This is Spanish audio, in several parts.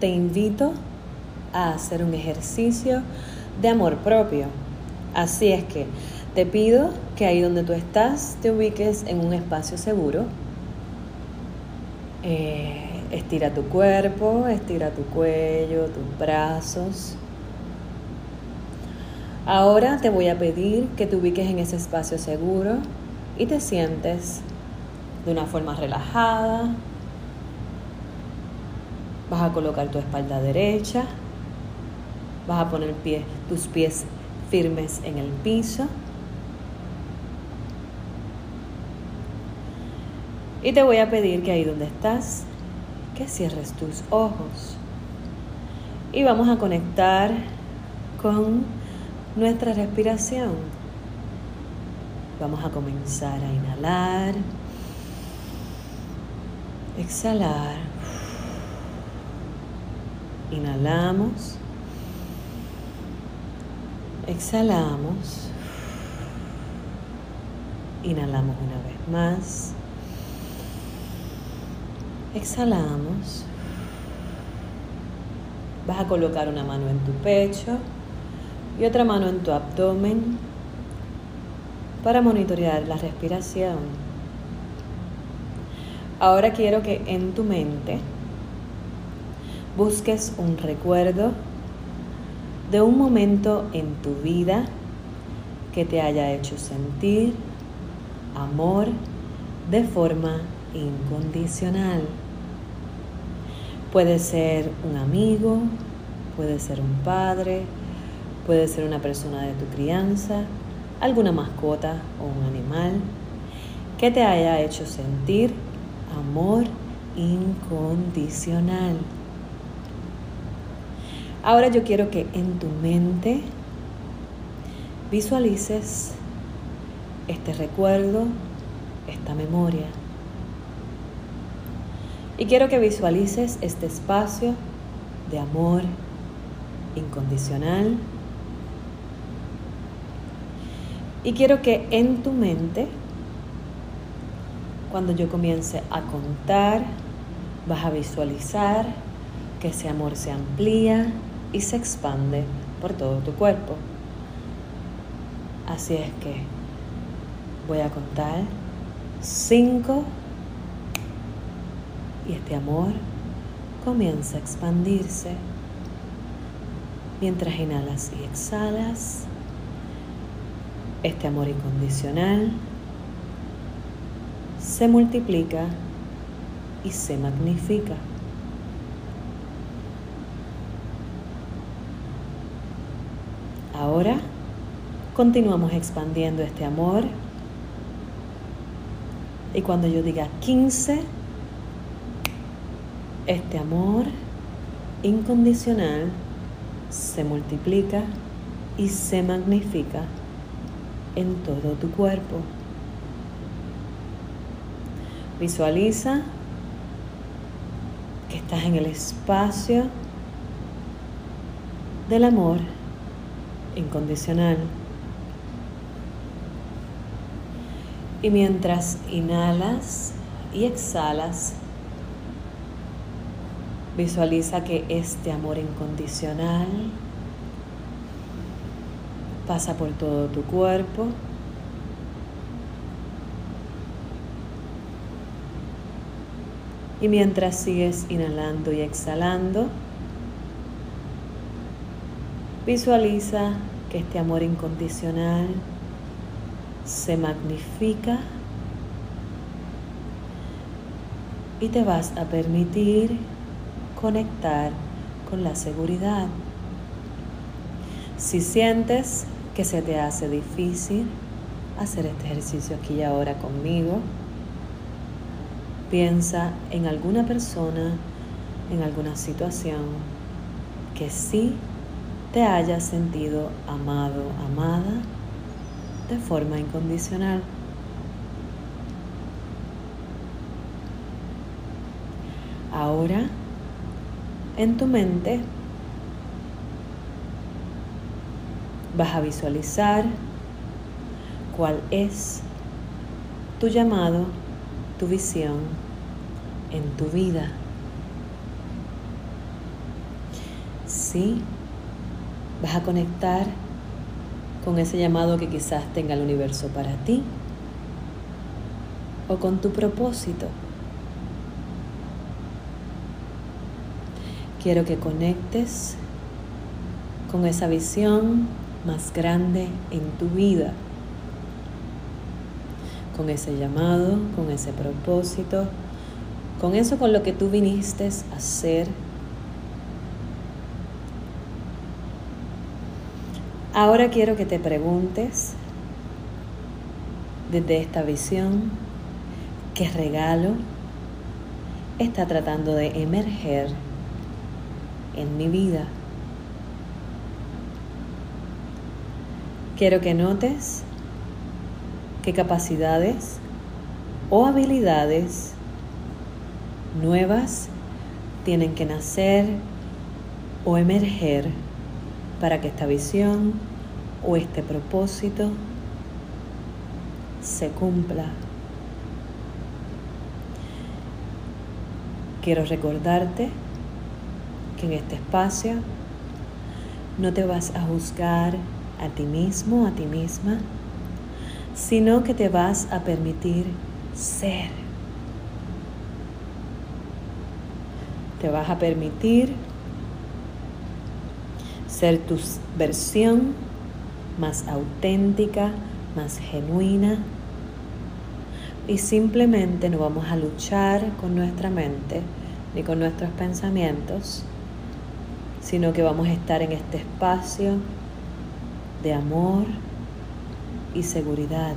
te invito a hacer un ejercicio de amor propio. Así es que te pido que ahí donde tú estás te ubiques en un espacio seguro. Eh, estira tu cuerpo, estira tu cuello, tus brazos. Ahora te voy a pedir que te ubiques en ese espacio seguro y te sientes de una forma relajada. Vas a colocar tu espalda derecha. Vas a poner tus pies firmes en el piso. Y te voy a pedir que ahí donde estás, que cierres tus ojos. Y vamos a conectar con nuestra respiración. Vamos a comenzar a inhalar, exhalar. Inhalamos, exhalamos, inhalamos una vez más. Exhalamos. Vas a colocar una mano en tu pecho y otra mano en tu abdomen para monitorear la respiración. Ahora quiero que en tu mente busques un recuerdo de un momento en tu vida que te haya hecho sentir amor de forma incondicional. Puede ser un amigo, puede ser un padre, puede ser una persona de tu crianza, alguna mascota o un animal que te haya hecho sentir amor incondicional. Ahora yo quiero que en tu mente visualices este recuerdo, esta memoria. Y quiero que visualices este espacio de amor incondicional. Y quiero que en tu mente, cuando yo comience a contar, vas a visualizar que ese amor se amplía y se expande por todo tu cuerpo. Así es que voy a contar cinco y este amor comienza a expandirse. Mientras inhalas y exhalas, este amor incondicional se multiplica y se magnifica. Ahora continuamos expandiendo este amor y cuando yo diga 15, este amor incondicional se multiplica y se magnifica en todo tu cuerpo. Visualiza que estás en el espacio del amor incondicional. Y mientras inhalas y exhalas, Visualiza que este amor incondicional pasa por todo tu cuerpo. Y mientras sigues inhalando y exhalando, visualiza que este amor incondicional se magnifica y te vas a permitir conectar con la seguridad. Si sientes que se te hace difícil hacer este ejercicio aquí y ahora conmigo, piensa en alguna persona, en alguna situación que sí te haya sentido amado, amada de forma incondicional. Ahora en tu mente vas a visualizar cuál es tu llamado, tu visión en tu vida. sí, vas a conectar con ese llamado que quizás tenga el universo para ti o con tu propósito. Quiero que conectes con esa visión más grande en tu vida, con ese llamado, con ese propósito, con eso con lo que tú viniste a hacer. Ahora quiero que te preguntes desde esta visión qué regalo está tratando de emerger en mi vida. Quiero que notes qué capacidades o habilidades nuevas tienen que nacer o emerger para que esta visión o este propósito se cumpla. Quiero recordarte que en este espacio no te vas a juzgar a ti mismo, a ti misma, sino que te vas a permitir ser. Te vas a permitir ser tu versión más auténtica, más genuina. Y simplemente no vamos a luchar con nuestra mente ni con nuestros pensamientos, sino que vamos a estar en este espacio de amor y seguridad.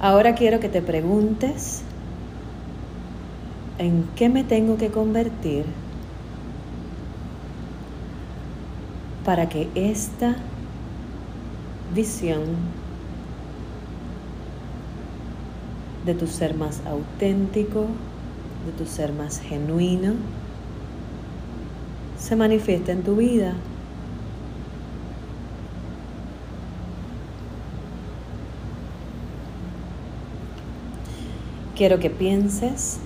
Ahora quiero que te preguntes en qué me tengo que convertir para que esta visión de tu ser más auténtico, de tu ser más genuino, se manifiesta en tu vida. Quiero que pienses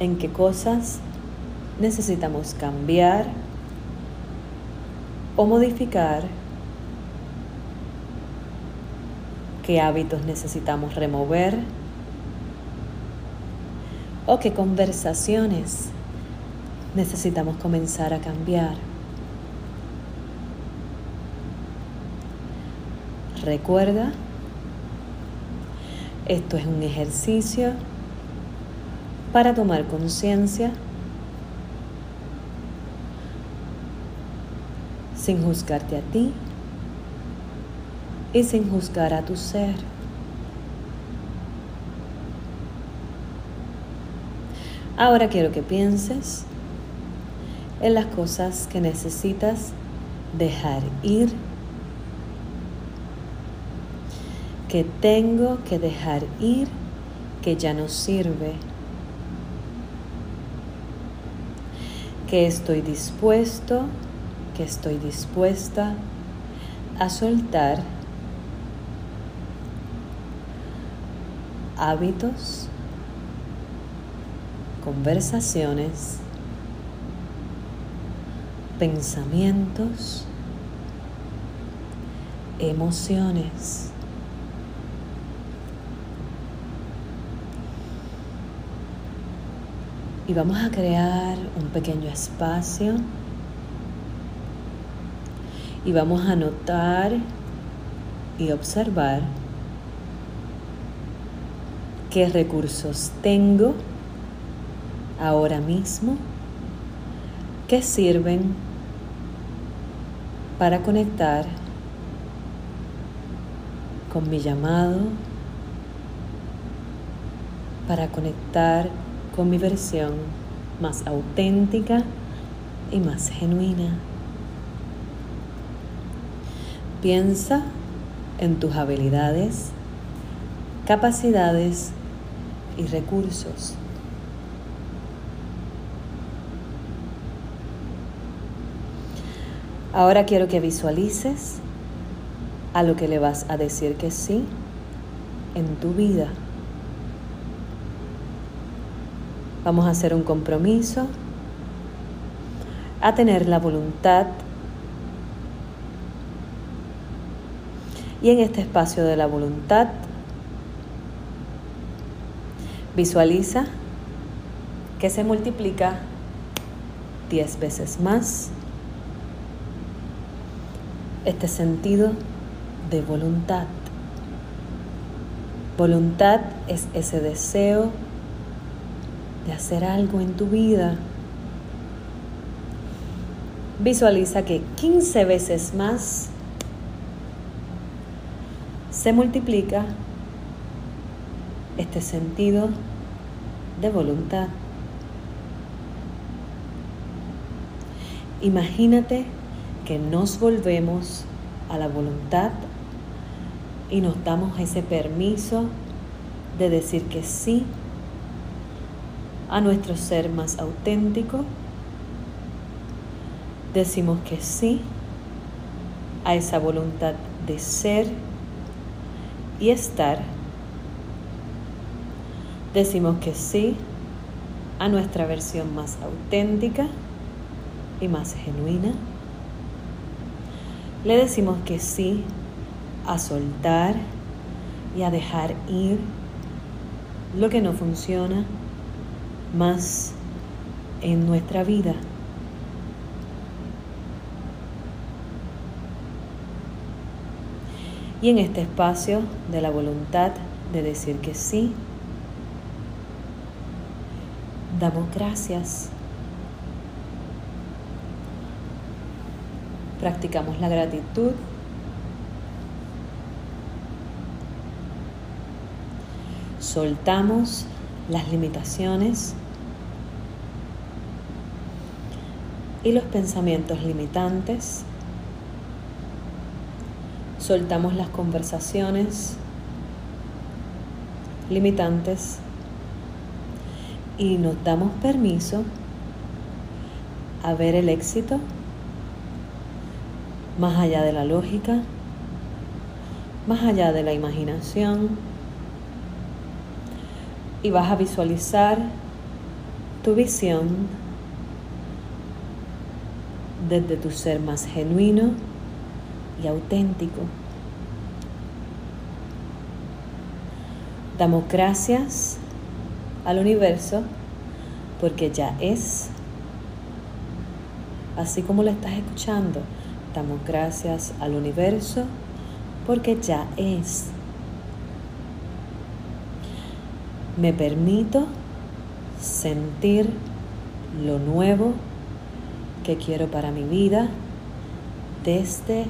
en qué cosas necesitamos cambiar o modificar, qué hábitos necesitamos remover o qué conversaciones necesitamos comenzar a cambiar. Recuerda, esto es un ejercicio para tomar conciencia sin juzgarte a ti y sin juzgar a tu ser. Ahora quiero que pienses en las cosas que necesitas dejar ir, que tengo que dejar ir, que ya no sirve, que estoy dispuesto, que estoy dispuesta a soltar hábitos, conversaciones, pensamientos, emociones. Y vamos a crear un pequeño espacio y vamos a notar y observar qué recursos tengo ahora mismo que sirven para conectar con mi llamado, para conectar con mi versión más auténtica y más genuina. Piensa en tus habilidades, capacidades y recursos. Ahora quiero que visualices a lo que le vas a decir que sí en tu vida. Vamos a hacer un compromiso a tener la voluntad y en este espacio de la voluntad visualiza que se multiplica 10 veces más este sentido de voluntad. Voluntad es ese deseo de hacer algo en tu vida. Visualiza que 15 veces más se multiplica este sentido de voluntad. Imagínate que nos volvemos a la voluntad y nos damos ese permiso de decir que sí a nuestro ser más auténtico. Decimos que sí a esa voluntad de ser y estar. Decimos que sí a nuestra versión más auténtica y más genuina. Le decimos que sí a soltar y a dejar ir lo que no funciona más en nuestra vida. Y en este espacio de la voluntad de decir que sí, damos gracias. Practicamos la gratitud. Soltamos las limitaciones y los pensamientos limitantes. Soltamos las conversaciones limitantes y nos damos permiso a ver el éxito más allá de la lógica, más allá de la imaginación y vas a visualizar tu visión desde tu ser más genuino y auténtico. Damos gracias al universo porque ya es, así como lo estás escuchando, damos gracias al universo porque ya es. Me permito sentir lo nuevo que quiero para mi vida desde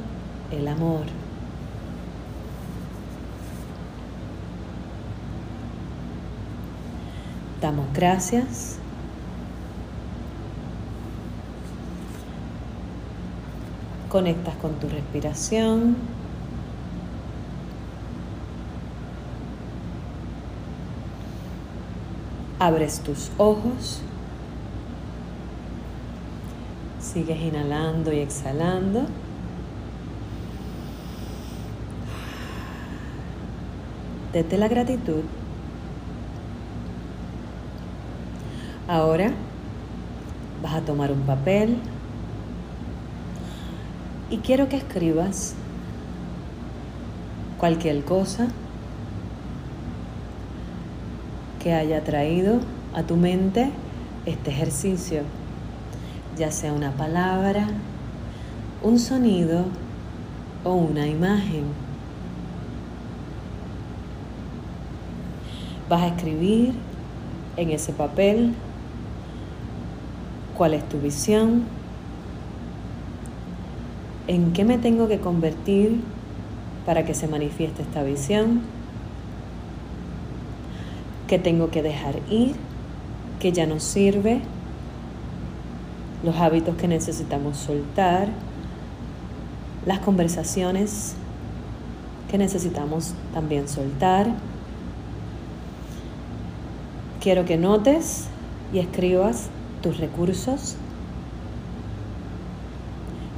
el amor. Damos gracias. Conectas con tu respiración. Abres tus ojos. Sigues inhalando y exhalando. Desde la gratitud. Ahora vas a tomar un papel y quiero que escribas cualquier cosa que haya traído a tu mente este ejercicio, ya sea una palabra, un sonido o una imagen. Vas a escribir en ese papel cuál es tu visión, en qué me tengo que convertir para que se manifieste esta visión que tengo que dejar ir, que ya no sirve, los hábitos que necesitamos soltar, las conversaciones que necesitamos también soltar. Quiero que notes y escribas tus recursos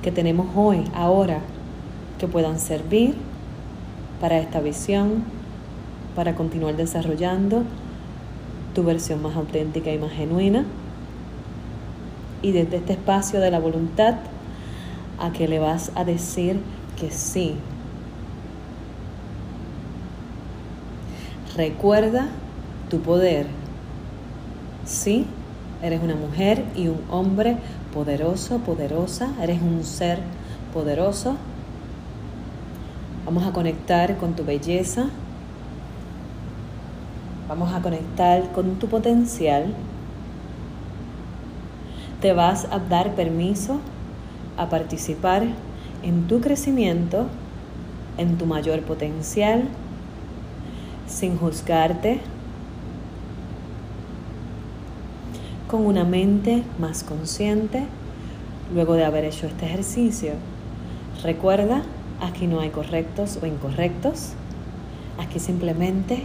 que tenemos hoy, ahora, que puedan servir para esta visión, para continuar desarrollando tu versión más auténtica y más genuina. Y desde este espacio de la voluntad, a que le vas a decir que sí. Recuerda tu poder. Sí, eres una mujer y un hombre poderoso, poderosa. Eres un ser poderoso. Vamos a conectar con tu belleza. Vamos a conectar con tu potencial. Te vas a dar permiso a participar en tu crecimiento, en tu mayor potencial, sin juzgarte, con una mente más consciente luego de haber hecho este ejercicio. Recuerda, aquí no hay correctos o incorrectos, aquí simplemente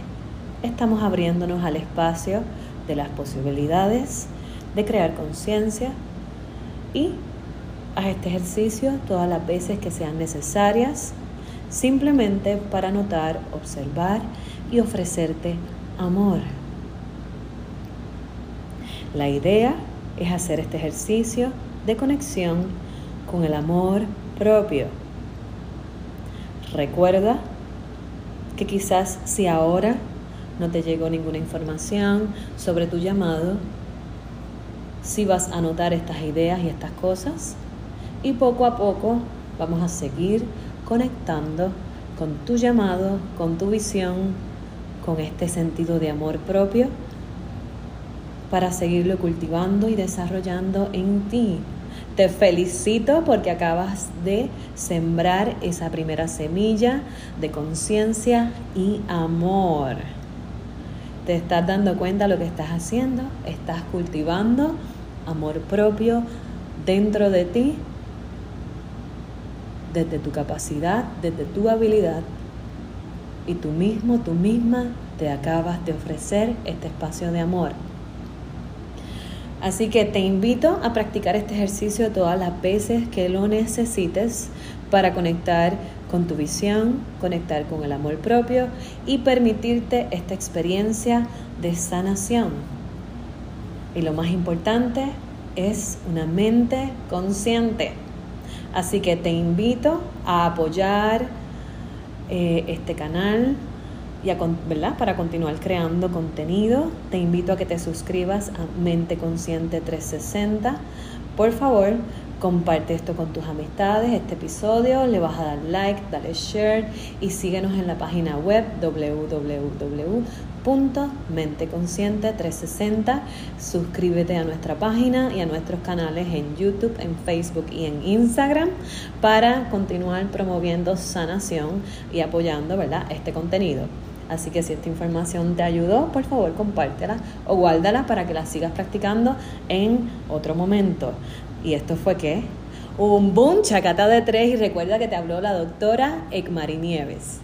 estamos abriéndonos al espacio de las posibilidades de crear conciencia y Haz este ejercicio todas las veces que sean necesarias, simplemente para notar, observar y ofrecerte amor. La idea es hacer este ejercicio de conexión con el amor propio. Recuerda que quizás si ahora no te llegó ninguna información sobre tu llamado, si vas a notar estas ideas y estas cosas, y poco a poco vamos a seguir conectando con tu llamado, con tu visión, con este sentido de amor propio para seguirlo cultivando y desarrollando en ti. Te felicito porque acabas de sembrar esa primera semilla de conciencia y amor. Te estás dando cuenta de lo que estás haciendo, estás cultivando amor propio dentro de ti desde tu capacidad, desde tu habilidad. Y tú mismo, tú misma te acabas de ofrecer este espacio de amor. Así que te invito a practicar este ejercicio todas las veces que lo necesites para conectar con tu visión, conectar con el amor propio y permitirte esta experiencia de sanación. Y lo más importante es una mente consciente. Así que te invito a apoyar eh, este canal y a, ¿verdad? para continuar creando contenido. Te invito a que te suscribas a Mente Consciente 360. Por favor, comparte esto con tus amistades, este episodio, le vas a dar like, dale share y síguenos en la página web www Consciente 360 Suscríbete a nuestra página y a nuestros canales en YouTube, en Facebook y en Instagram para continuar promoviendo sanación y apoyando ¿verdad? este contenido. Así que si esta información te ayudó, por favor compártela o guárdala para que la sigas practicando en otro momento. ¿Y esto fue qué? Un boom, chacata de tres y recuerda que te habló la doctora Ekmari Nieves.